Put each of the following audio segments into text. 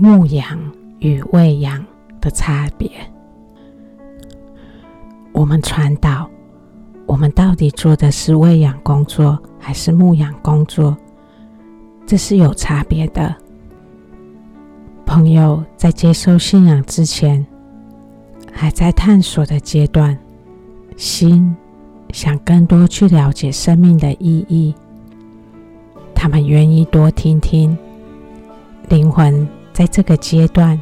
牧养与喂养的差别。我们传导，我们到底做的是喂养工作还是牧养工作？这是有差别的。朋友在接受信仰之前，还在探索的阶段，心想更多去了解生命的意义。他们愿意多听听。灵魂在这个阶段，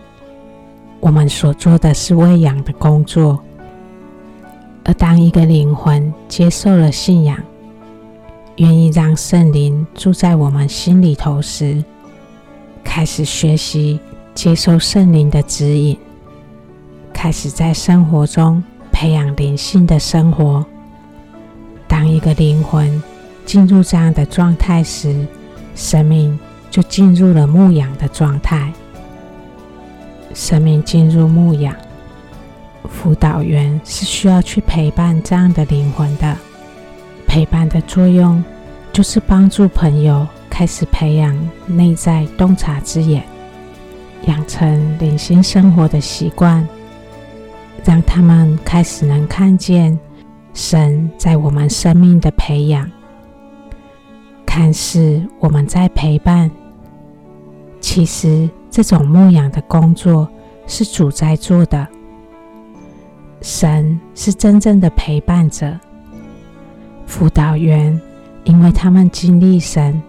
我们所做的是喂养的工作。而当一个灵魂接受了信仰，愿意让圣灵住在我们心里头时，开始学习。接受圣灵的指引，开始在生活中培养灵性的生活。当一个灵魂进入这样的状态时，生命就进入了牧养的状态。生命进入牧养，辅导员是需要去陪伴这样的灵魂的。陪伴的作用就是帮助朋友开始培养内在洞察之眼。养成灵性生活的习惯，让他们开始能看见神在我们生命的培养。看似我们在陪伴，其实这种牧养的工作是主在做的。神是真正的陪伴者。辅导员，因为他们经历神，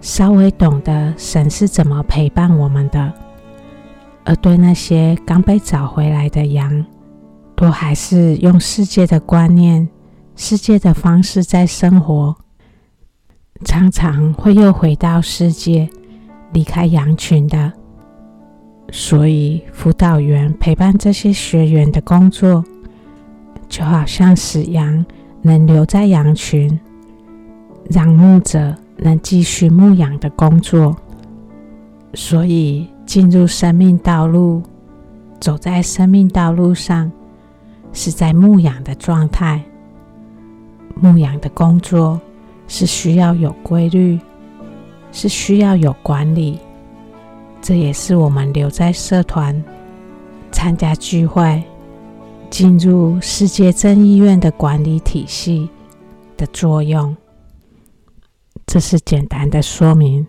稍微懂得神是怎么陪伴我们的。而对那些刚被找回来的羊，都还是用世界的观念、世界的方式在生活，常常会又回到世界，离开羊群的。所以，辅导员陪伴这些学员的工作，就好像使羊能留在羊群，让牧者能继续牧养的工作。所以。进入生命道路，走在生命道路上，是在牧养的状态。牧养的工作是需要有规律，是需要有管理。这也是我们留在社团、参加聚会、进入世界正义院的管理体系的作用。这是简单的说明。